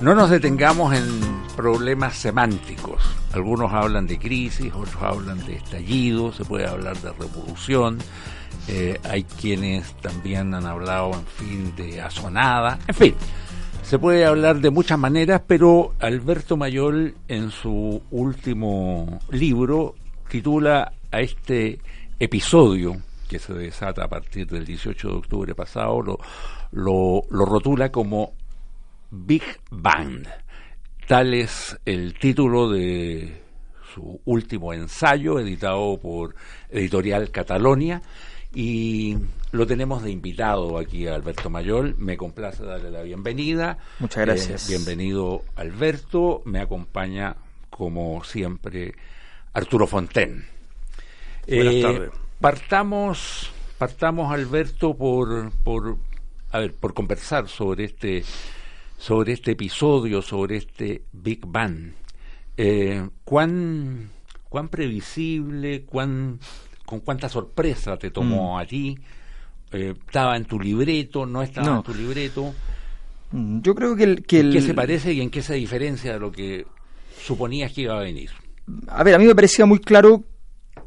No nos detengamos en problemas semánticos. Algunos hablan de crisis, otros hablan de estallido, se puede hablar de revolución. Eh, hay quienes también han hablado, en fin, de asonada. En fin, se puede hablar de muchas maneras, pero Alberto Mayol en su último libro titula a este episodio que se desata a partir del 18 de octubre pasado, lo, lo, lo rotula como Big Bang. Tal es el título de su último ensayo, editado por Editorial Catalonia, y lo tenemos de invitado aquí a Alberto Mayol. Me complace darle la bienvenida. Muchas gracias. Eh, bienvenido, Alberto. Me acompaña, como siempre, Arturo Fonten. Buenas eh, tardes. Partamos, partamos, Alberto, por, por, a ver, por conversar sobre este sobre este episodio, sobre este Big Bang. Eh, ¿cuán, ¿Cuán previsible, cuán, con cuánta sorpresa te tomó Mm. a ti? Eh, ¿Estaba en tu libreto? ¿No estaba No. en tu libreto? Mm, Yo creo que el... Que ¿En qué se parece y en qué se diferencia de lo que suponías que iba a venir? A ver, a mí me parecía muy claro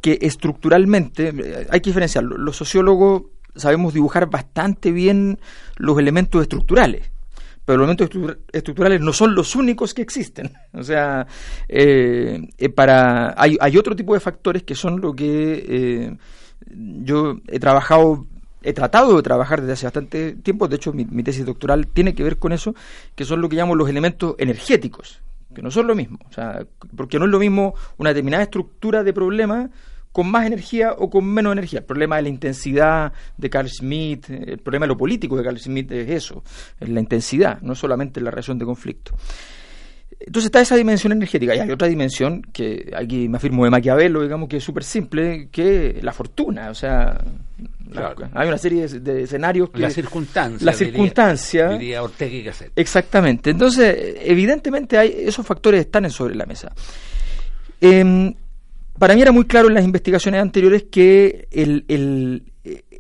que estructuralmente, eh, hay que diferenciarlo, los sociólogos sabemos dibujar bastante bien los elementos estructurales, pero los elementos estru- estructurales no son los únicos que existen. O sea, eh, eh, para hay, hay otro tipo de factores que son lo que eh, yo he trabajado he tratado de trabajar desde hace bastante tiempo, de hecho mi, mi tesis doctoral tiene que ver con eso, que son lo que llamo los elementos energéticos, que no son lo mismo, o sea, porque no es lo mismo una determinada estructura de problema con más energía o con menos energía. El problema de la intensidad de Carl Schmitt, el problema de lo político de Carl Schmitt es eso, es la intensidad, no solamente la reacción de conflicto. Entonces está esa dimensión energética y hay otra dimensión que aquí me afirmo de Maquiavelo, digamos que es súper simple, que la fortuna, o sea, la- hay una serie de, de escenarios que... La circunstancia. La circunstancia. Diría, Ortega y Gasset. Exactamente. Entonces, evidentemente hay, esos factores están en sobre la mesa. Em, para mí era muy claro en las investigaciones anteriores que el, el-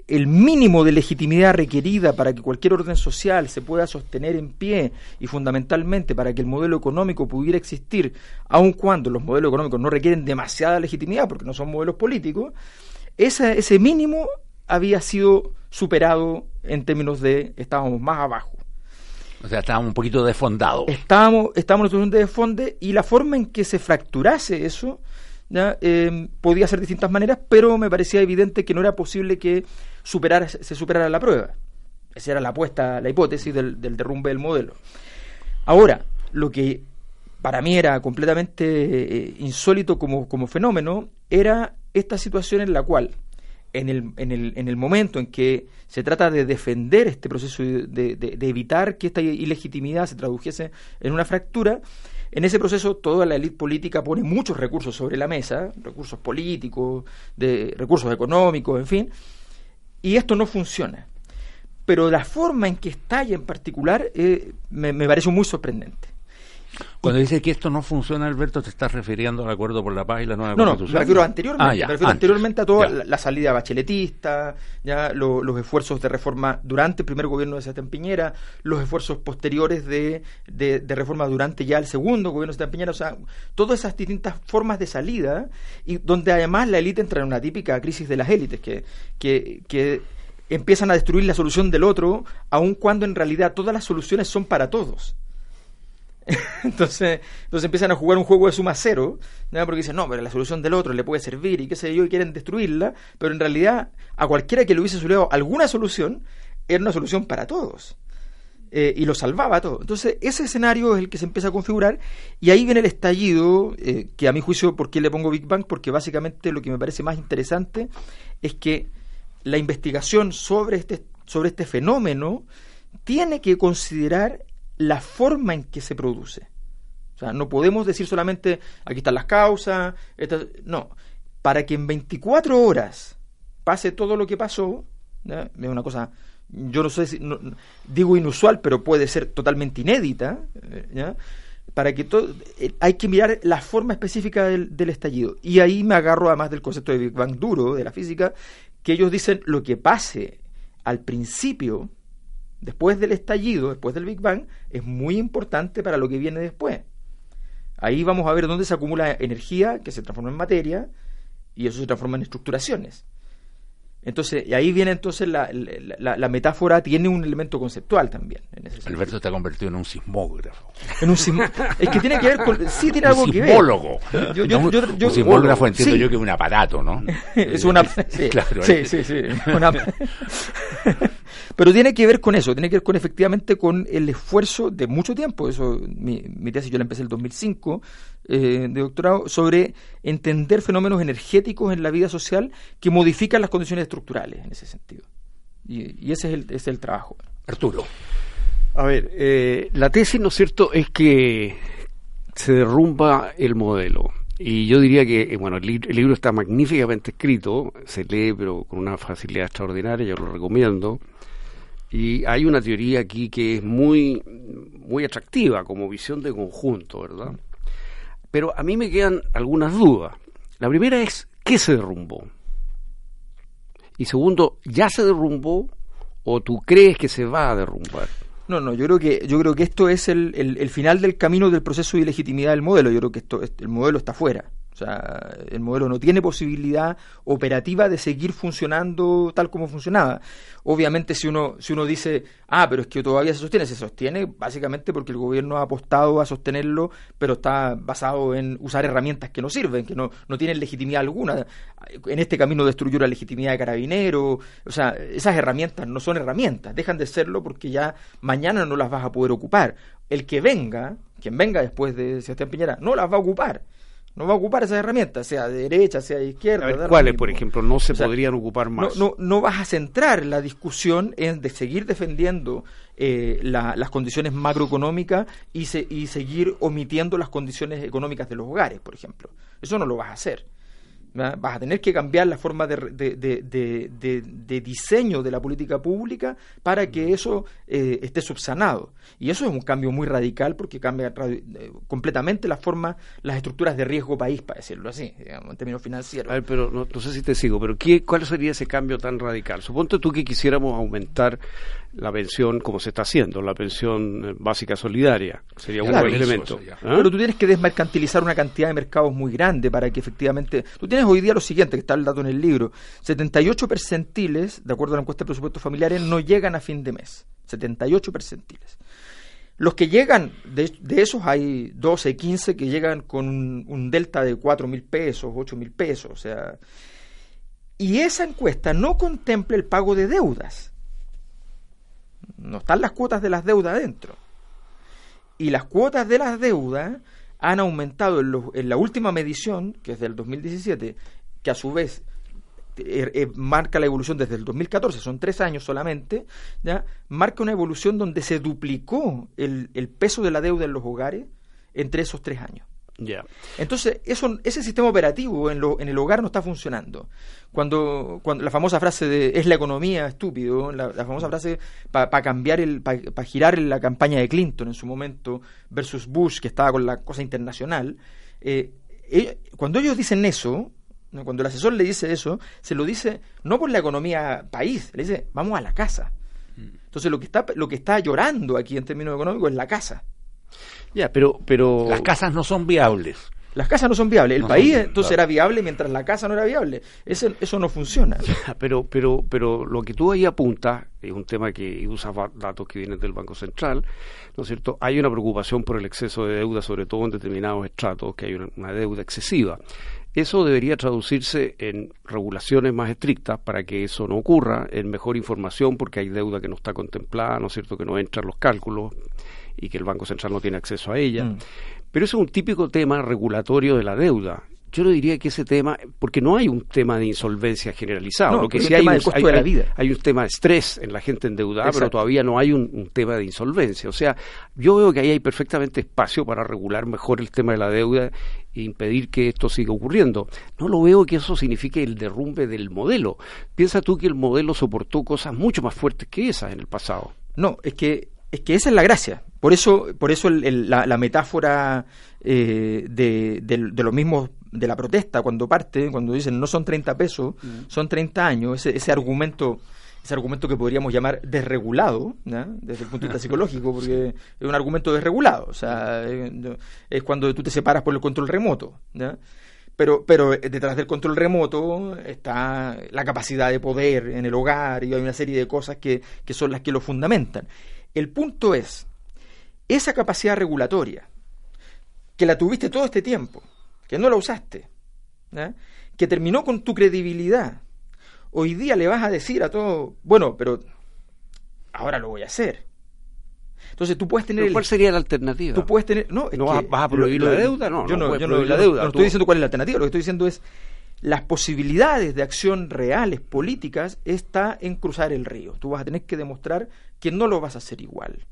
el mínimo de legitimidad requerida para que cualquier orden social se pueda sostener en pie y fundamentalmente para que el modelo económico pudiera existir, aun cuando los modelos económicos no requieren demasiada legitimidad porque no son modelos políticos, esa- ese mínimo había sido superado en términos de estábamos más abajo. O sea, estábamos un poquito desfondados. Estábamos, estábamos en una situación de desfonde y la forma en que se fracturase eso ¿ya? Eh, podía ser de distintas maneras, pero me parecía evidente que no era posible que superara, se superara la prueba. Esa era la apuesta, la hipótesis del, del derrumbe del modelo. Ahora, lo que para mí era completamente eh, insólito como, como fenómeno era esta situación en la cual, en el, en, el, en el momento en que se trata de defender este proceso, de, de- de evitar que esta ilegitimidad se tradujese en una fractura, en ese proceso toda la élite política pone muchos recursos sobre la mesa, recursos políticos, de, recursos económicos, en fin, y esto no funciona. Pero la forma en que estalla en particular eh, me, me pareció muy sorprendente. Cuando dice que esto no funciona, Alberto, te estás refiriendo al acuerdo por la paz y la nueva No, no, constitución. me refiero anteriormente, Ah, ya, me refiero antes. anteriormente a toda la salida bacheletista, ya lo- los esfuerzos de reforma durante el primer gobierno de Sebastián Piñera, los esfuerzos posteriores de, de- de reforma durante ya el segundo gobierno de Sebastián Piñera, o sea, todas esas distintas formas de salida, y donde además la élite entra en una típica crisis de las élites, que, que, que empiezan a destruir la solución del otro, aun cuando en realidad todas las soluciones son para todos. Entonces, entonces empiezan a jugar un juego de suma cero, ¿ya? porque dicen, no, pero la solución del otro le puede servir y qué sé yo, y quieren destruirla, pero en realidad a cualquiera que le hubiese solucionado alguna solución, era una solución para todos. Eh, y lo salvaba todo. Entonces, ese escenario es el que se empieza a configurar, y ahí viene el estallido, eh, que a mi juicio, ¿por qué le pongo Big Bang? Porque básicamente lo que me parece más interesante es que la investigación sobre este, sobre este fenómeno tiene que considerar la forma en que se produce. O sea, no podemos decir solamente aquí están las causas, no. Para que en 24 horas pase todo lo que pasó, es una cosa, yo no sé si, digo inusual, pero puede ser totalmente inédita, para que todo, eh, hay que mirar la forma específica del, del estallido. Y ahí me agarro además del concepto de Big Bang duro, de la física, que ellos dicen lo que pase al principio después del estallido, después del Big Bang, es muy importante para lo que viene después. Ahí vamos a ver dónde se acumula energía que se transforma en materia y eso se transforma en estructuraciones. Entonces, y ahí viene entonces la, la, metáfora, tiene un elemento conceptual también. En ese Alberto está convertido en un sismógrafo. En un Es que tiene que ver con. Sí, tiene algo que ver. Yo, yo, un sismógrafo entiendo yo que es un aparato, ¿no? es una. Sí, claro, sí, sí. sí una, pero tiene que ver con eso, tiene que ver con efectivamente con el esfuerzo de mucho tiempo. Eso, mi, mi tesis yo la empecé en el 2005 eh, de doctorado sobre entender fenómenos energéticos en la vida social que modifican las condiciones estructurales en ese sentido. Y, ese es el, es el trabajo. Arturo. A ver, eh, la tesis, ¿no es cierto?, es que se derrumba el modelo. Y yo diría que, eh, bueno, el, libro está magníficamente escrito, se lee pero con una facilidad extraordinaria, yo lo recomiendo. Y hay una teoría aquí que es muy, muy atractiva como visión de conjunto, ¿verdad? Pero a mí me quedan algunas dudas. La primera es, ¿qué se derrumbó? Y segundo, ¿ya se derrumbó o tú crees que se va a derrumbar? No, no, yo creo que yo creo que esto es el, el, final del camino del proceso de ilegitimidad del modelo. Yo creo que esto el modelo está fuera. O sea, el modelo no tiene posibilidad operativa de seguir funcionando tal como funcionaba. Obviamente, si uno, si uno dice, ah, pero es que todavía se sostiene, se sostiene básicamente porque el gobierno ha apostado a sostenerlo, pero está basado en usar herramientas que no sirven, que no, no tienen legitimidad alguna. En este camino destruyó la legitimidad de carabinero. O sea, esas herramientas no son herramientas, dejan de serlo porque ya mañana no las vas a poder ocupar. El que venga, quien venga después de Sebastián Piñera, no las va a ocupar no va a ocupar esas herramientas, sea de derecha, sea de izquierda. ¿Cuáles, por ejemplo, no se podrían ocupar más? No, no, vas a centrar la discusión en de seguir defendiendo eh, las condiciones macroeconómicas y, y seguir omitiendo las condiciones económicas de los hogares, por ejemplo. Eso no lo vas a hacer. Vas a tener que cambiar la forma de, de, diseño de la política pública para que eso eh, esté subsanado. Y eso es un cambio muy radical porque cambia eh, completamente la forma, las estructuras de riesgo país, para decirlo así, en términos financieros. A ver, pero no, sé si te sigo, pero ¿qué, ¿cuál sería ese cambio tan radical? Suponte tú que quisiéramos aumentar la pensión como se está haciendo, la pensión eh, básica solidaria, sería un buen elemento. ¿Ah? Pero tú tienes que desmercantilizar una cantidad de mercados muy grande para que efectivamente... Tú tienes hoy día lo siguiente, que está el dato en el libro, 78 percentiles, de acuerdo a la encuesta de presupuestos familiares, no llegan a fin de mes. 78 percentiles. Los que llegan, de, esos hay 12, 15 que llegan con un, un delta de 4 mil pesos, 8 mil pesos, o sea... Y esa encuesta no contempla el pago de deudas no están las cuotas de las deudas dentro. Y las cuotas de las deudas han aumentado en, la última medición, que es del 2017, que a su vez eh, eh, marca la evolución desde el 2014, son tres años solamente, ¿ya? marca una evolución donde se duplicó el, el peso de la deuda en los hogares entre esos tres años. Entonces, eso, ese sistema operativo en, lo, en, el hogar no está funcionando. Cuando, cuando la famosa frase de es la economía estúpido, la, famosa frase para cambiar el, para girar la campaña de Clinton en su momento versus Bush que estaba con la cosa internacional, eh, eh, cuando ellos dicen eso, cuando el asesor le dice eso, se lo dice no por la economía país, le dice vamos a la casa. Mm. Entonces lo que está, lo que está llorando aquí en términos económicos es la casa. Ya, pero, pero... Las casas no son viables. Las casas no son viables. El país entonces era viable mientras la casa no era viable. Eso, eso no funciona. pero, pero, pero lo que tú ahí apuntas es un tema que usa datos que vienen del Banco Central, ¿no es cierto? Hay una preocupación por el exceso de deuda, sobre todo en determinados estratos, que hay una, deuda excesiva. Eso debería traducirse en regulaciones más estrictas para que eso no ocurra, en mejor información porque hay deuda que no está contemplada, ¿no es cierto?, que no entra en los cálculos y que el Banco Central no tiene acceso a ella. Mm. Pero eso es un típico tema regulatorio de la deuda. Yo no diría que ese tema, porque no hay un tema de insolvencia generalizado, lo que sí hay, un, de la vida. hay, un tema de estrés en la gente endeudada, pero todavía no hay un, tema de insolvencia. O sea, yo veo que ahí hay perfectamente espacio para regular mejor el tema de la deuda e impedir que esto siga ocurriendo. No lo veo que eso signifique el derrumbe del modelo. Piensa tú que el modelo soportó cosas mucho más fuertes que esas en el pasado. No, es que es que esa es la gracia. Por eso, por eso la, metáfora eh, de, de, lo mismo de la protesta, cuando parte, cuando dicen no son 30 pesos, mm. son 30 años, ese, ese argumento ese argumento que podríamos llamar desregulado, desde el punto de vista psicológico, porque es un argumento desregulado, o sea, es cuando tú te separas por el control remoto. Pero, pero detrás del control remoto está la capacidad de poder en el hogar y hay una serie de cosas que, que son las que lo fundamentan. El punto es, esa capacidad regulatoria, que la tuviste todo este tiempo, que no la usaste, que terminó con tu credibilidad, hoy día le vas a decir a todo, bueno, pero ahora lo voy a hacer. Entonces tú puedes tener. ¿Cuál sería la alternativa? Tú puedes tener. No, ¿No vas, a prohibir la deuda? No, yo no, yo no, la deuda. No estoy diciendo cuál es la alternativa. Lo que estoy diciendo es las posibilidades de acción reales, políticas, está en cruzar el río. Tú vas a tener que demostrar que no lo vas a hacer igual.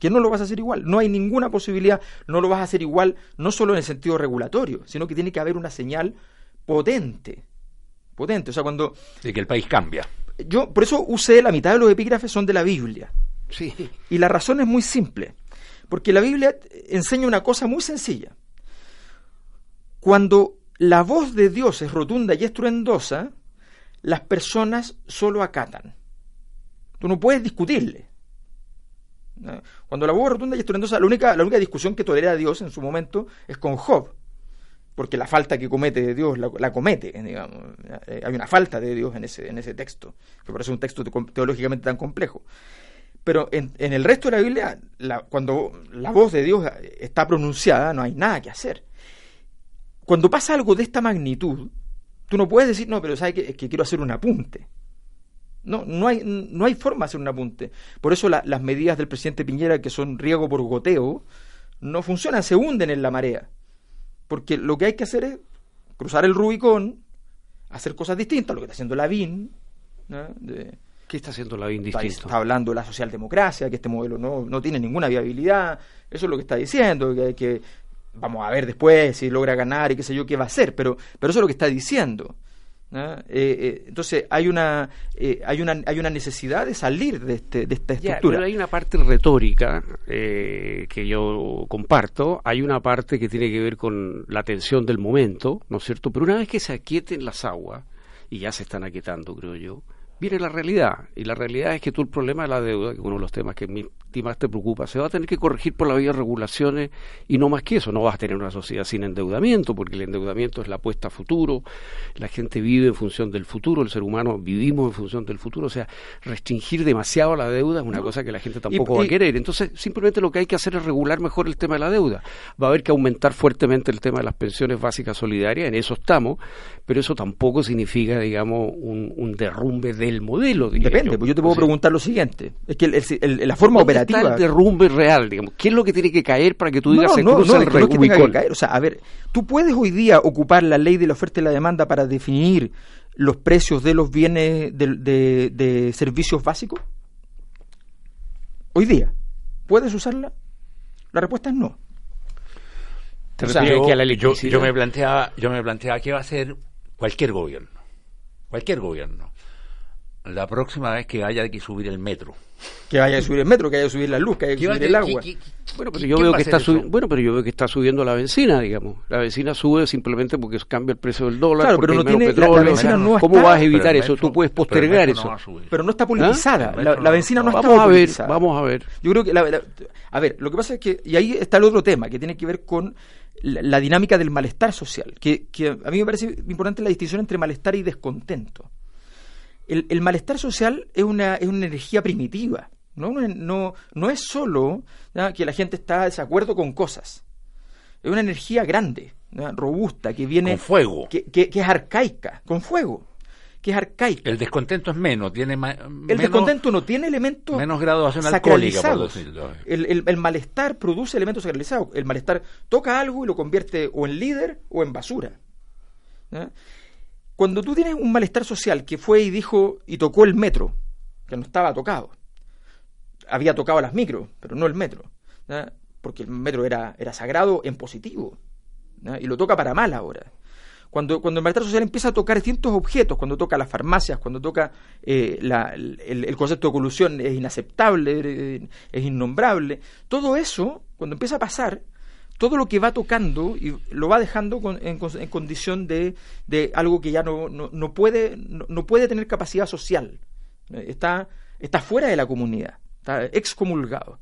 Que no lo vas a hacer igual. No hay ninguna posibilidad. No lo vas a hacer igual, no solo en el sentido regulatorio, sino que tiene que haber una señal potente. Potente. O sea, cuando. De que el país cambia. Yo, por eso usé la mitad de los epígrafes son de la Biblia. Sí. Y la razón es muy simple, porque la Biblia enseña una cosa muy sencilla. Cuando la voz de Dios es rotunda y estruendosa, las personas solo acatan. Tú no puedes discutirle. Cuando la voz es rotunda y estruendosa, la única, la única discusión que tolera Dios en su momento es con Job, porque la falta que comete Dios la, comete, digamos. Hay una falta de Dios en ese, en ese texto, que es un texto teológicamente tan complejo. Pero en, el resto de la Biblia, cuando la voz de Dios está pronunciada, no hay nada que hacer. Cuando pasa algo de esta magnitud, tú no puedes decir, no, pero sabes que, que quiero hacer un apunte. No, no hay, no hay forma de hacer un apunte. Por eso las medidas del presidente Piñera, que son riego por goteo, no funcionan, se hunden en la marea. Porque lo que hay que hacer es cruzar el Rubicón, hacer cosas distintas, lo que está haciendo Lavín, ¿no? de, ¿Qué está haciendo la BIN distinto? Está, hablando de la socialdemocracia, que este modelo no, no tiene ninguna viabilidad. Eso es lo que está diciendo, que, que vamos a ver después si logra ganar y qué sé yo qué va a hacer, pero, pero eso es lo que está diciendo. Eh, eh, entonces hay una, eh, hay una hay una necesidad de salir de, este, de esta estructura. pero hay una parte retórica que yo comparto, hay una parte que tiene que ver con la tensión del momento, ¿no es cierto? Pero una vez que se aquieten las aguas, y ya se están aquietando, creo yo, viene la realidad. Y la realidad es que tú el problema de la deuda, que es uno de los temas que más te preocupa, se va a tener que corregir por la vía de regulaciones y no más que eso. No vas a tener una sociedad sin endeudamiento, porque el endeudamiento es la apuesta a futuro, la gente vive en función del futuro, el ser humano vivimos en función del futuro. O sea, restringir demasiado la deuda es una cosa que la gente tampoco va a querer. Entonces, simplemente lo que hay que hacer es regular mejor el tema de la deuda. Va a haber que aumentar fuertemente el tema de las pensiones básicas solidarias, en eso estamos, pero eso tampoco significa, digamos, un, un derrumbe de el modelo. Depende, yo. pues yo te puedo preguntar lo siguiente. Es que la forma operativa... Está el derrumbe real, digamos. ¿Qué es lo que tiene que caer para que tú digas no, no, no, no, que que caer. O sea, a ver, tú puedes hoy día ocupar la ley de la oferta y la demanda para definir los precios de los bienes de, de, servicios básicos. Hoy día, ¿puedes usarla? La respuesta es no. O sea, yo, yo, yo, me planteaba, yo me planteaba qué va a hacer cualquier gobierno, cualquier gobierno la próxima vez que haya que subir el metro. Que haya que subir el metro, que haya que subir la luz, que haya que subir el agua. bueno, pero yo veo que está subiendo, bueno, pero yo veo que está subiendo la benzina, digamos. La benzina sube simplemente porque cambia el precio del dólar, claro, pero no tiene petróleo. La, no ¿Cómo vas a evitar eso? Tú puedes postergar eso. pero no está politizada. ¿Ah? La, benzina no, está politizada. Vamos a ver, vamos a ver. Yo creo que a ver, lo que pasa es que y ahí está el otro tema que tiene que ver con la, dinámica del malestar social, que, que a mí me parece importante la distinción entre malestar y descontento el, malestar social es una, es una energía primitiva. No, no, no es solo que la gente está de desacuerdo con cosas. Es una energía grande, robusta, que viene... Con fuego. Que, que, es arcaica, con fuego. Que es arcaica. El descontento es menos, tiene El descontento no tiene elementos menos graduación alcohólica, por El, el, malestar produce elementos sacralizados. El malestar toca algo y lo convierte o en líder o en basura. Cuando tú tienes un malestar social que fue y dijo y tocó el metro, que no estaba tocado, había tocado las micros, pero no el metro, porque el metro era, era sagrado en positivo, y lo toca para mal ahora. Cuando, cuando el malestar social empieza a tocar distintos objetos, cuando toca las farmacias, cuando toca eh, el, el, concepto de colusión es inaceptable, es innombrable, todo eso, cuando empieza a pasar, todo lo que va tocando y lo va dejando en, condición de, algo que ya no, puede, no, puede tener capacidad social está, fuera de la comunidad, está excomulgado.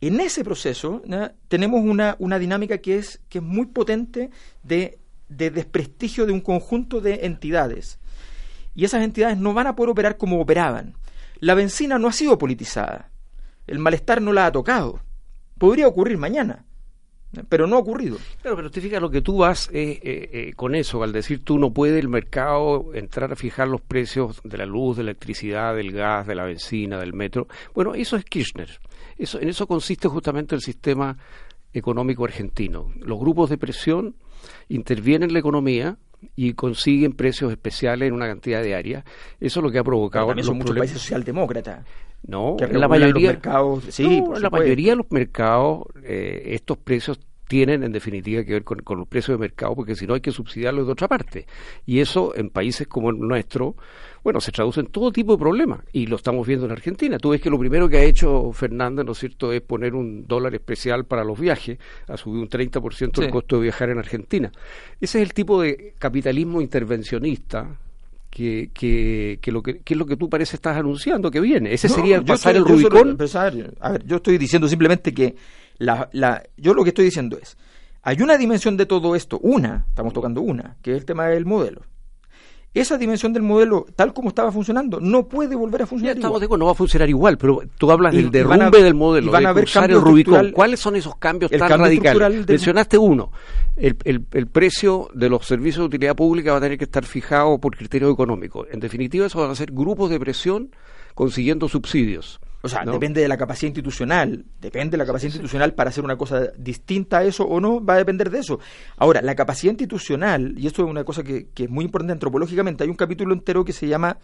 En ese proceso tenemos una, dinámica que es, que es muy potente de, de desprestigio de un conjunto de entidades. Y esas entidades no van a poder operar como operaban. La benzina no ha sido politizada. El malestar no la ha tocado. Podría ocurrir mañana pero no ha ocurrido. Claro, pero te fijas, lo que tú vas eh, eh, con eso, al decir tú no puede el mercado entrar a fijar los precios de la luz, de la electricidad, del gas, de la benzina, del metro. Bueno, eso es Kirchner. Eso, en eso consiste justamente el sistema económico argentino. Los grupos de presión intervienen en la economía y consiguen precios especiales en una cantidad de áreas. Eso es lo que ha provocado. También son muchos países socialdemócratas. No, en la mayoría, sí, la mayoría de los mercados eh, estos precios tienen en definitiva que ver con, con, los precios de mercado, porque si no hay que subsidiarlos de otra parte. Y eso en países como el nuestro, bueno, se traduce en todo tipo de problemas. Y lo estamos viendo en Argentina. Tú ves que lo primero que ha hecho Fernández, ¿no es cierto?, es poner un dólar especial para los viajes, ha subido un 30% el costo de viajar en Argentina. Ese es el tipo de capitalismo intervencionista que, que, que, lo que, es lo que tú parece estás anunciando que viene. Ese sería pasar el Rubicón. a ver, yo estoy diciendo simplemente que la, la, yo lo que estoy diciendo es, hay una dimensión de todo esto, una, estamos tocando una, que es el tema del modelo esa dimensión del modelo, tal como estaba funcionando, no puede volver a funcionar ya estamos igual. no va a funcionar igual, pero tú hablas del derrumbe del modelo, van a de cruzar el Rubicón. ¿Cuáles son esos cambios tan radicales? Mencionaste uno, el, el, el, precio de los servicios de utilidad pública va a tener que estar fijado por criterios económicos. En definitiva, eso van a ser grupos de presión consiguiendo subsidios. O sea, depende de la capacidad institucional, depende de la capacidad institucional para hacer una cosa distinta a eso o no, va a depender de eso. Ahora, la capacidad institucional, y esto es una cosa que, es muy importante antropológicamente, hay un capítulo entero que se llama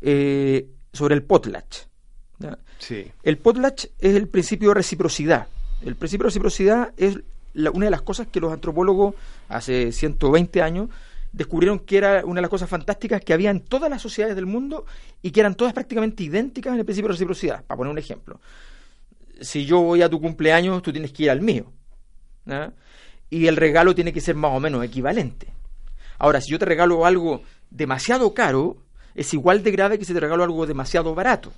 eh, sobre el potlatch. Sí. El potlatch es el principio de reciprocidad. El principio de reciprocidad es una de las cosas que los antropólogos hace 120 años descubrieron que era una de las cosas fantásticas que había en todas las sociedades del mundo y que eran todas prácticamente idénticas en el principio de reciprocidad. Para poner un ejemplo, si yo voy a tu cumpleaños, tú tienes que ir al mío. Y el regalo tiene que ser más o menos equivalente. Ahora, si yo te regalo algo demasiado caro, es igual de grave que si te regalo algo demasiado barato.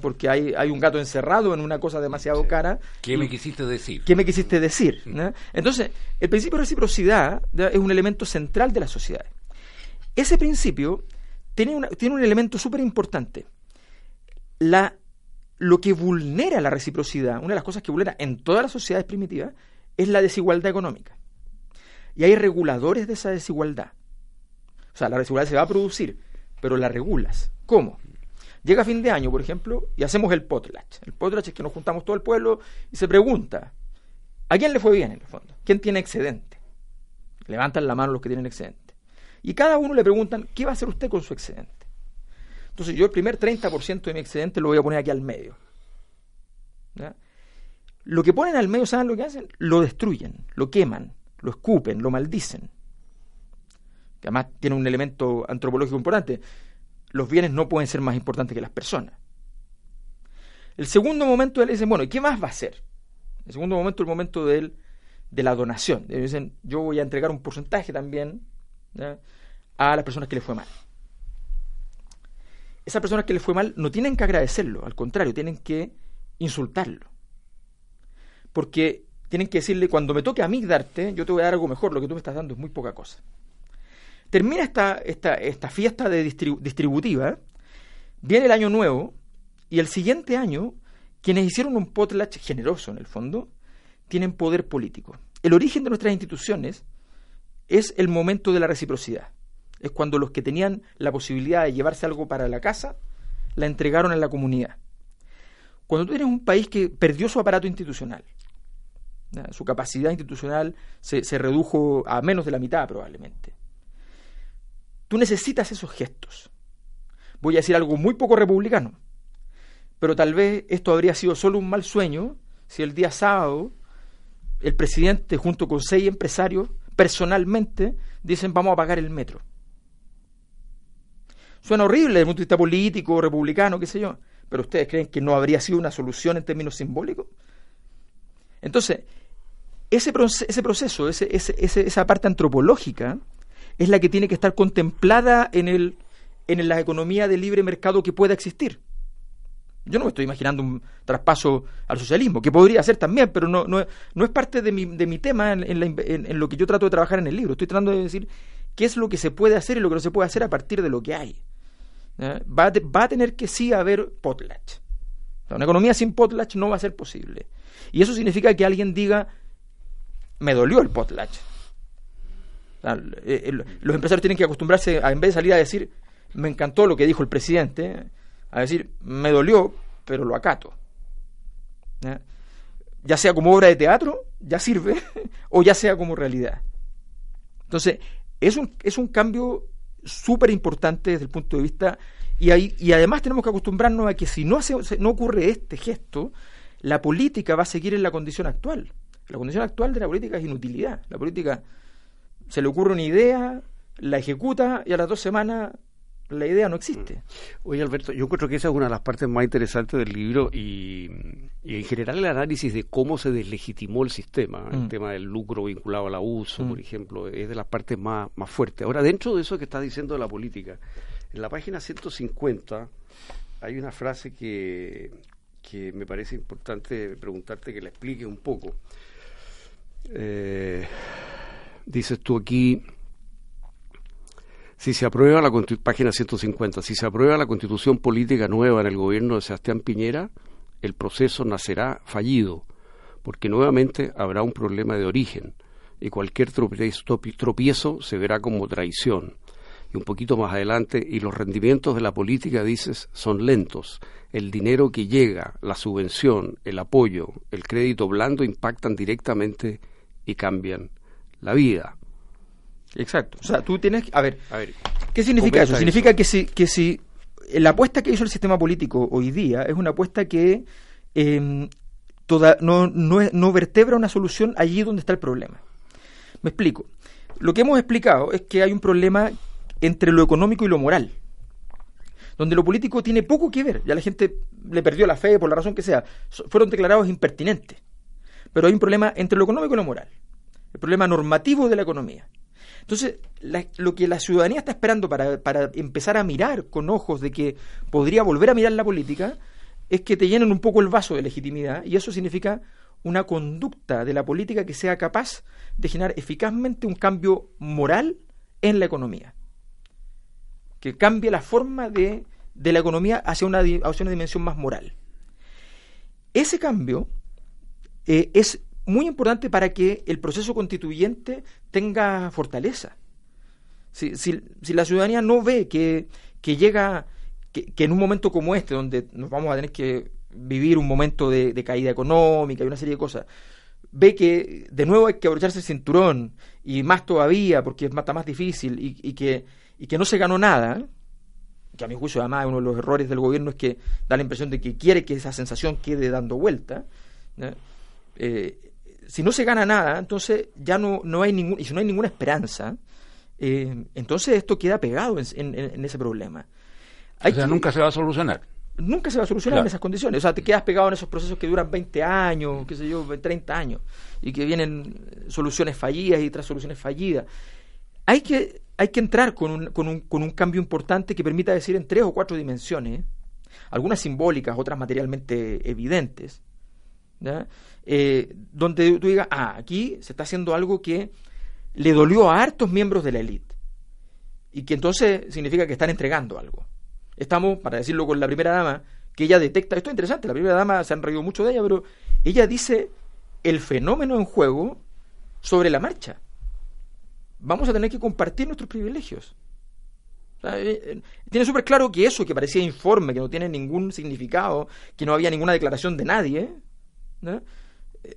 Porque hay, hay un gato encerrado en una cosa demasiado cara. ¿Qué me quisiste decir? ¿Qué me quisiste decir? Entonces, el principio de reciprocidad es un elemento central de la sociedad. Ese principio tiene, tiene un elemento súper importante. La, lo que vulnera la reciprocidad, una de las cosas que vulnera en todas las sociedades primitivas, es la desigualdad económica. Y hay reguladores de esa desigualdad. O sea, la desigualdad se va a producir, pero la regulas. ¿Cómo? Llega fin de año, por ejemplo, y hacemos el potlatch. El potlatch es que nos juntamos todo el pueblo y se pregunta, ¿a quién le fue bien en el fondo? ¿Quién tiene excedente? Levantan la mano los que tienen excedente. Y cada uno le preguntan, ¿qué va a hacer usted con su excedente? Entonces yo el primer 30% de mi excedente lo voy a poner aquí al medio. Lo que ponen al medio, ¿saben lo que hacen? Lo destruyen, lo queman, lo escupen, lo maldicen. Que además tiene un elemento antropológico importante los bienes no pueden ser más importantes que las personas. El segundo momento, él dice, bueno, ¿y qué más va a hacer? El segundo momento, el momento de, de la donación. dicen, yo voy a entregar un porcentaje también a las personas que les fue mal. Esas personas que les fue mal no tienen que agradecerlo, al contrario, tienen que insultarlo. Porque tienen que decirle, cuando me toque a mí darte, yo te voy a dar algo mejor, lo que tú me estás dando es muy poca cosa. Termina esta, esta, esta fiesta de distributiva, viene el año nuevo, y el siguiente año, quienes hicieron un potlatch generoso en el fondo, tienen poder político. El origen de nuestras instituciones es el momento de la reciprocidad. Es cuando los que tenían la posibilidad de llevarse algo para la casa, la entregaron a la comunidad. Cuando tú tienes un país que perdió su aparato institucional, su capacidad institucional se redujo a menos de la mitad probablemente, Tú necesitas esos gestos. Voy a decir algo muy poco republicano, pero tal vez esto habría sido solo un mal sueño si el día sábado el presidente junto con seis empresarios personalmente dicen vamos a pagar el metro. Suena horrible desde el punto de vista político, republicano, qué sé yo, pero ustedes creen que no habría sido una solución en términos simbólicos. Entonces, ese, ese proceso, esa parte antropológica, es la que tiene que estar contemplada en el, en la economía de libre mercado que pueda existir. Yo no me estoy imaginando un traspaso al socialismo, que podría ser también, pero no, no, no es parte de mi, de mi tema en, en, lo que yo trato de trabajar en el libro. Estoy tratando de decir qué es lo que se puede hacer y lo que no se puede hacer a partir de lo que hay. Va, a, va a tener que sí haber potlatch. una economía sin potlatch no va a ser posible. Y eso significa que alguien diga, me dolió el potlatch. Eh, los empresarios tienen que acostumbrarse a, en vez de salir a decir, me encantó lo que dijo el presidente, a decir, me dolió, pero lo acato. Ya sea como obra de teatro, ya sirve, o ya sea como realidad. Entonces, es un, es un cambio súper importante desde el punto de vista, y, y además tenemos que acostumbrarnos a que si no, no ocurre este gesto, la política va a seguir en la condición actual. La condición actual de la política es inutilidad. La política se le ocurre una idea, la ejecuta y a las dos semanas la idea no existe. Mm. Oye, Alberto, yo creo que esa es una de las partes más interesantes del libro y, en general el análisis de cómo se deslegitimó el sistema, el mm. tema del lucro vinculado al abuso, por mm. ejemplo, es de las partes más, más fuertes. Ahora, dentro de eso que estás diciendo de la política, en la página 150 hay una frase que, que me parece importante preguntarte que la explique un poco. Eh, dices tú aquí, si se aprueba la página 150, si se aprueba la constitución política nueva en el gobierno de Sebastián Piñera, el proceso nacerá fallido, porque nuevamente habrá un problema de origen y cualquier tropiezo se verá como traición. Y un poquito más adelante, y los rendimientos de la política, dices, son lentos. El dinero que llega, la subvención, el apoyo, el crédito blando impactan directamente y cambian la vida. Exacto. O sea, tú tienes que... A ver, ¿qué significa eso? Significa que si, que si la apuesta que hizo el sistema político hoy día es una apuesta que em, toda, no, no, no vertebra una solución allí donde está el problema. Me explico. Lo que hemos explicado es que hay un problema entre lo económico y lo moral, donde lo político tiene poco que ver. Ya la gente le perdió la fe por la razón que sea. Fueron declarados impertinentes. Pero hay un problema entre lo económico y lo moral. El problema normativo de la economía. Entonces, lo que la ciudadanía está esperando para, para, empezar a mirar con ojos de que podría volver a mirar la política es que te llenen un poco el vaso de legitimidad y eso significa una conducta de la política que sea capaz de generar eficazmente un cambio moral en la economía. Que cambie la forma de, de la economía hacia una, hacia una dimensión más moral. Ese cambio eh, es muy importante para que el proceso constituyente tenga fortaleza. Si, si, si la ciudadanía no ve que, que llega, que, en un momento como este, donde nos vamos a tener que vivir un momento de, caída económica y una serie de cosas, ve que de nuevo hay que abrocharse el cinturón y más todavía porque es más, más difícil y, y, que, y que no se ganó nada, que a mi juicio además uno de los errores del gobierno es que da la impresión de que quiere que esa sensación quede dando vuelta. Eh, si no se gana nada, entonces ya no, no hay ningún, y si no hay ninguna esperanza, eh, entonces esto queda pegado en, ese problema. o sea, nunca se va a solucionar. Nunca se va a solucionar en esas condiciones. O sea, te quedas pegado en esos procesos que duran 20 años, qué sé yo, 30 años, y que vienen soluciones fallidas y tras soluciones fallidas. Hay que, hay que entrar con un, con, un, con un cambio importante que permita decir en tres o cuatro dimensiones, algunas simbólicas, otras materialmente evidentes, eh, donde tú digas, ah, aquí se está haciendo algo que le dolió a hartos miembros de la élite y que entonces significa que están entregando algo. Estamos, para decirlo con la primera dama, que ella detecta, esto es interesante, la primera dama se han reído mucho de ella, pero ella dice el fenómeno en juego sobre la marcha. Vamos a tener que compartir nuestros privilegios. Eh, eh, tiene súper claro que eso, que parecía informe, que no tiene ningún significado, que no había ninguna declaración de nadie,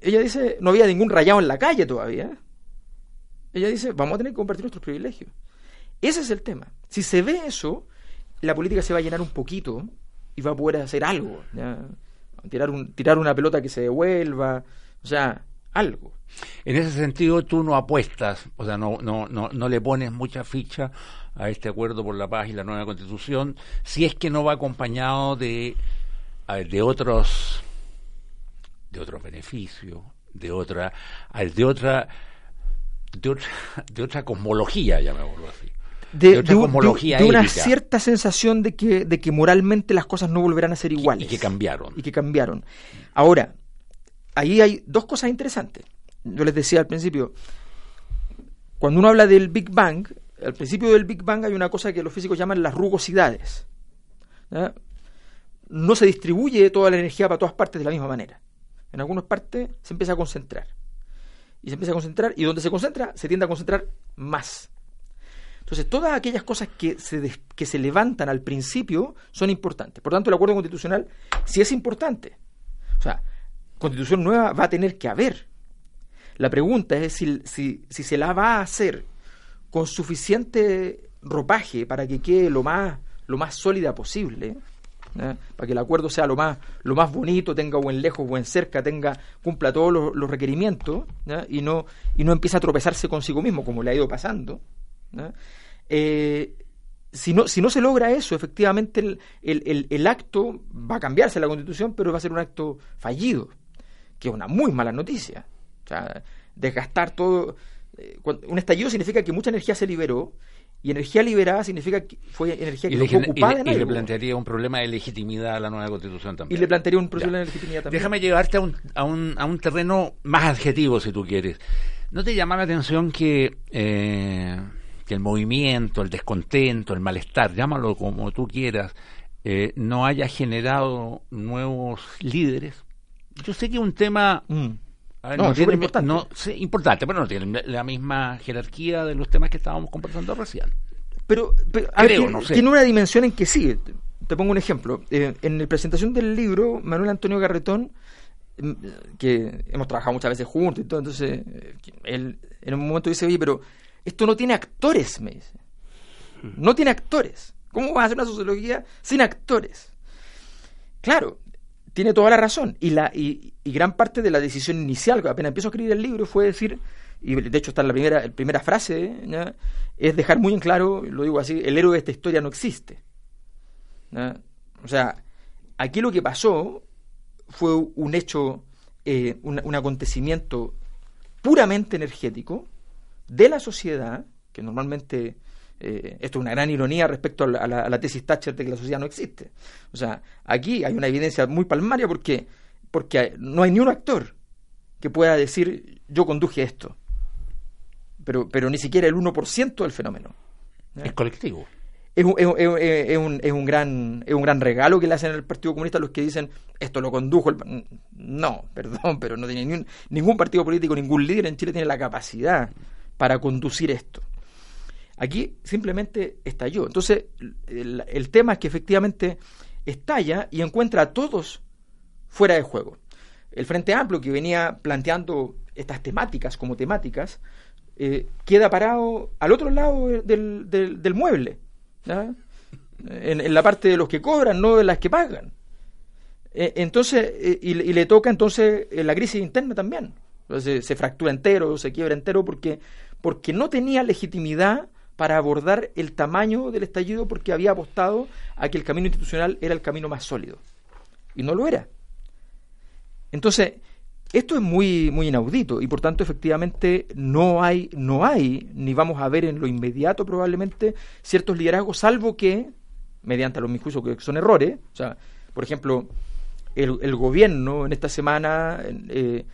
ella dice, no había ningún rayado en la calle todavía. Ella dice, vamos a tener que compartir nuestros privilegios. Ese es el tema. Si se ve eso, la política se va a llenar un poquito y va a poder hacer algo. Tirar, un, tirar una pelota que se devuelva, o sea, algo. En ese sentido, tú no apuestas, o sea, no, no, no, no le pones mucha ficha a este acuerdo por la paz y la nueva constitución, si es que no va acompañado de, de otros de otro beneficio, de otra, de otra, de otra, de otra cosmología, llamémoslo así. de, una cierta sensación de que, de que moralmente las cosas no volverán a ser iguales. Y que cambiaron. Y que cambiaron. Ahora, ahí hay dos cosas interesantes. Yo les decía al principio, cuando uno habla del Big Bang, al principio del Big Bang hay una cosa que los físicos llaman las rugosidades. No se distribuye toda la energía para todas partes de la misma manera. En algunas partes se empieza a concentrar. Y se empieza a concentrar, y donde se concentra, se tiende a concentrar más. Entonces, todas aquellas cosas que se, que se levantan al principio son importantes. Por tanto, el acuerdo constitucional sí es importante. O sea, constitución nueva va a tener que haber. La pregunta es si, si, si se la va a hacer con suficiente ropaje para que quede lo más, lo más sólida posible, para que el acuerdo sea lo más, lo más bonito, tenga buen lejos, buen cerca, tenga, cumpla todos los, requerimientos y no, y no empiece a tropezarse consigo mismo, como le ha ido pasando. Eh, si no, si no se logra eso, efectivamente el, el, el, acto va a cambiarse la constitución, pero va a ser un acto fallido, que es una muy mala noticia. O sea, desgastar todo. Eh, un estallido significa que mucha energía se liberó, y energía liberada significa que fue energía que fue ocupada y, le, y le plantearía un problema de legitimidad a la nueva constitución también. Y le plantearía un problema de legitimidad también. Déjame llevarte a un, a, un, a un terreno más adjetivo, si tú quieres. ¿No te llama la atención que... Eh, el movimiento, el descontento, el malestar, llámalo como tú quieras, eh, no haya generado nuevos líderes. Yo sé que es un tema mm. No, importante. importante, pero no tiene la misma jerarquía de los temas que estábamos conversando recién. Pero, tiene una dimensión en que sí. Te pongo un ejemplo. Eh, en la presentación del libro, Manuel Antonio Garretón, mm, que hemos trabajado muchas veces juntos y todo, entonces eh, él en un momento dice, oye, pero esto no tiene actores, me dice. No tiene actores. ¿Cómo vas a hacer una sociología sin actores? Claro, tiene toda la razón. Y, la, y, gran parte de la decisión inicial, apenas empiezo a escribir el libro, fue decir, y de hecho está en la primera, primera frase, es dejar muy en claro, lo digo así, el héroe de esta historia no existe. O sea, aquí lo que pasó fue un hecho, eh, un acontecimiento puramente energético, de la sociedad, que normalmente eh, esto es una gran ironía respecto a la, tesis Thatcher de que la sociedad no existe. O sea, aquí hay una evidencia muy palmaria porque, porque no hay ni un actor que pueda decir yo conduje esto. Pero, pero ni siquiera el 1% del fenómeno. Es colectivo. Es un, es, un, es, un, gran, es un gran regalo que le hacen al Partido Comunista los que dicen esto lo condujo el... No, perdón, pero no tiene ningún partido político, ningún líder en Chile tiene la capacidad para conducir esto. Aquí simplemente estalló. Entonces, el, tema es que efectivamente estalla y encuentra a todos fuera de juego. El Frente Amplio, que venía planteando estas temáticas como temáticas, eh, queda parado al otro lado del, del, mueble, en, la parte de los que cobran, no de las que pagan. Eh, entonces, eh, y, le toca entonces la crisis interna también. Entonces, se fractura entero, se quiebra entero porque porque no tenía legitimidad para abordar el tamaño del estallido porque había apostado a que el camino institucional era el camino más sólido. Y no lo era. Entonces, esto es muy, muy inaudito y por tanto efectivamente no hay, no hay, ni vamos a ver en lo inmediato probablemente ciertos liderazgos, salvo que, mediante los mis juicios que son errores, o sea, por ejemplo, el, gobierno en esta semana eh,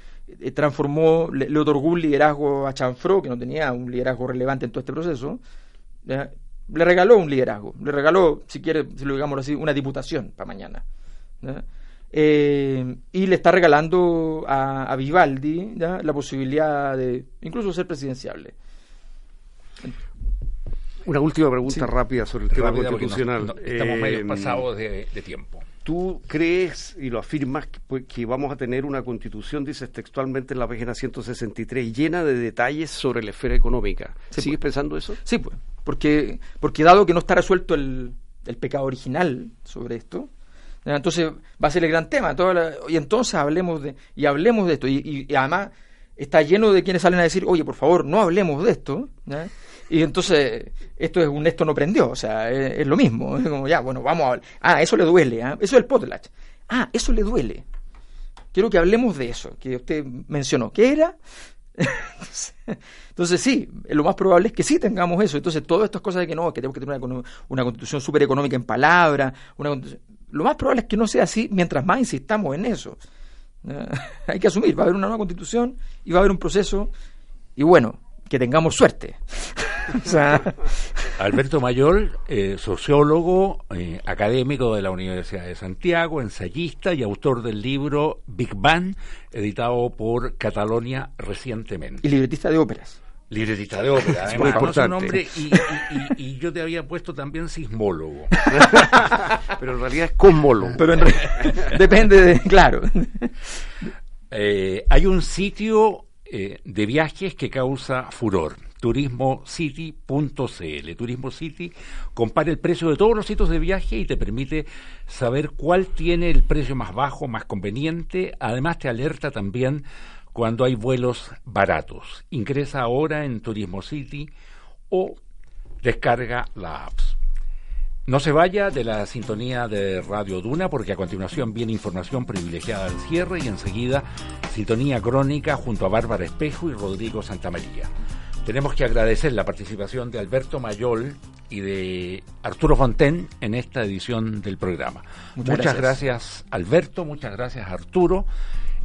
transformó, le, otorgó un liderazgo a Chanfro, que no tenía un liderazgo relevante en todo este proceso, le regaló un liderazgo, le regaló, si quiere, si lo digamos así, una diputación para mañana. Eh, y le está regalando a, Vivaldi la posibilidad de incluso ser presidenciable. Una última pregunta rápida sobre el tema constitucional. estamos medio eh, pasados de tiempo. ¿Tú crees y lo afirmas pues, que, vamos a tener una constitución, dices textualmente en la página 163, llena de detalles sobre la esfera económica? ¿Sigues pues. pensando eso? Sí, pues, porque, porque dado que no está resuelto el, pecado original sobre esto, entonces va a ser el gran tema. y entonces hablemos de, y hablemos de esto. Y, y, además está lleno de quienes salen a decir, oye, por favor, no hablemos de esto. Y entonces, esto es un esto no prendió, o sea, es, lo mismo. Es como, ya, bueno, vamos a hablar. Ah, eso le duele, ¿ah? eso es el potlatch. Ah, eso le duele. Quiero que hablemos de eso, que usted mencionó. ¿Qué era? Entonces, sí, lo más probable es que sí tengamos eso. Entonces, todas estas cosas de que no, que tenemos que tener una, constitución súper económica en palabra, una lo más probable es que no sea así mientras más insistamos en eso. Hay que asumir, va a haber una nueva constitución y va a haber un proceso y bueno, que tengamos suerte. Alberto Mayor, eh, sociólogo, eh, académico de la Universidad de Santiago, ensayista y autor del libro Big Bang, editado por Catalonia recientemente. Y libretista de óperas. Libretista de ópera, además, nombre y, y, yo te había puesto también sismólogo. Pero en realidad es cosmólogo. Pero depende de, claro. Eh, hay un sitio eh, de viajes que causa furor, turismocity.cl. Turismo City compara el precio de todos los sitios de viaje y te permite saber cuál tiene el precio más bajo, más conveniente. Además te alerta también cuando hay vuelos baratos. Ingresa ahora en Turismo City o descarga la apps. No se vaya de la sintonía de Radio Duna porque a continuación viene información privilegiada al cierre y enseguida sintonía crónica junto a Bárbara Espejo y Rodrigo Santamaría. Tenemos que agradecer la participación de Alberto Mayol y de Arturo Fonten en esta edición del programa. Muchas, gracias. Alberto, muchas gracias Arturo.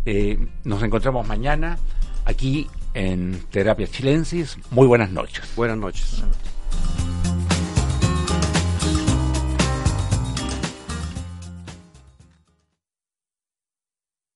Eh, nos encontramos mañana aquí en Terapia Chilensis. Muy buenas noches. Buenas noches. Buenas noches.